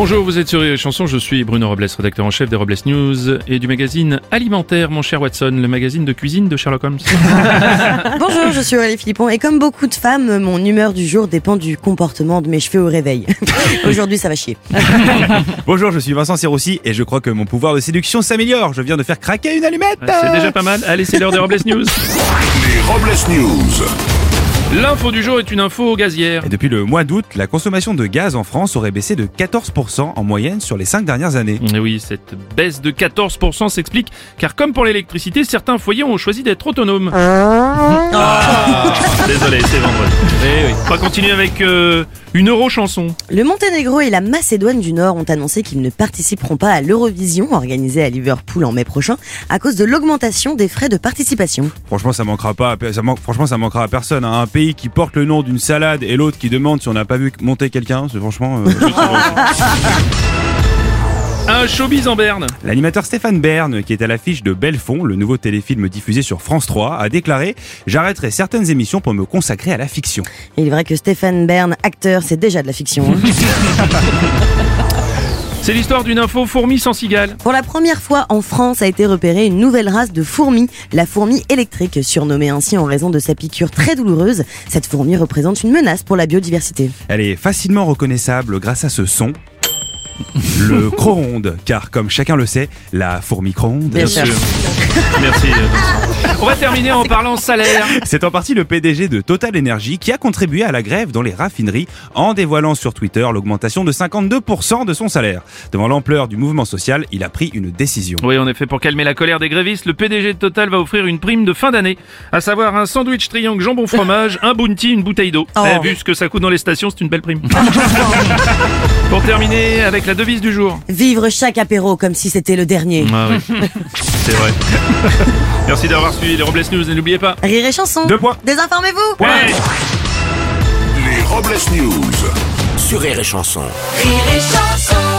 Bonjour, vous êtes sur Rire et Chanson, je suis Bruno Robles, rédacteur en chef des Robles News et du magazine Alimentaire, mon cher Watson, le magazine de cuisine de Sherlock Holmes. Bonjour, je suis Aurélie Philippon et comme beaucoup de femmes, mon humeur du jour dépend du comportement de mes cheveux au réveil. Aujourd'hui, ça va chier. Bonjour, je suis Vincent Serroussi et je crois que mon pouvoir de séduction s'améliore. Je viens de faire craquer une allumette. C'est déjà pas mal, allez c'est l'heure des Robles News. Les Robles News. L'info du jour est une info gazière. Et depuis le mois d'août, la consommation de gaz en France aurait baissé de 14% en moyenne sur les 5 dernières années. Et oui, cette baisse de 14% s'explique car comme pour l'électricité, certains foyers ont choisi d'être autonomes. Ah, désolé, c'est vendredi. Eh oui. On va continuer avec euh, une euro chanson. Le Monténégro et la Macédoine du Nord ont annoncé qu'ils ne participeront pas à l'Eurovision organisée à Liverpool en mai prochain à cause de l'augmentation des frais de participation. Franchement, ça manquera pas. à Ça franchement, ça manquera à personne. hein. Un pays qui porte le nom d'une salade et l'autre qui demande si on n'a pas vu monter quelqu'un, c'est franchement. euh, Un showbiz en berne. L'animateur Stéphane Bern, qui est à l'affiche de Belfond, le nouveau téléfilm diffusé sur France 3, a déclaré J'arrêterai certaines émissions pour me consacrer à la fiction. Il est vrai que Stéphane Bern, acteur, c'est déjà de la fiction. hein. C'est l'histoire d'une info fourmi sans cigale. Pour la première fois en France a été repérée une nouvelle race de fourmis, la fourmi électrique, surnommée ainsi en raison de sa piqûre très douloureuse. Cette fourmi représente une menace pour la biodiversité. Elle est facilement reconnaissable grâce à ce son. Le croronde, car comme chacun le sait, la fourmi cronde. Bien sûr. Merci. euh. On va terminer en parlant salaire. C'est en partie le PDG de Total Energy qui a contribué à la grève dans les raffineries en dévoilant sur Twitter l'augmentation de 52% de son salaire. Devant l'ampleur du mouvement social, il a pris une décision. Oui, en effet, pour calmer la colère des grévistes, le PDG de Total va offrir une prime de fin d'année, à savoir un sandwich triangle jambon fromage, un bounty, une bouteille d'eau. Oh. Eh, vu ce que ça coûte dans les stations, c'est une belle prime. pour terminer avec la devise du jour. Vivre chaque apéro comme si c'était le dernier. Ah oui, c'est vrai. Merci d'avoir suivi les Robles News et n'oubliez pas. Rire et chanson. Deux points. Désinformez-vous. Ouais. Les Robles News. Sur Rire et Chanson. Rire et chanson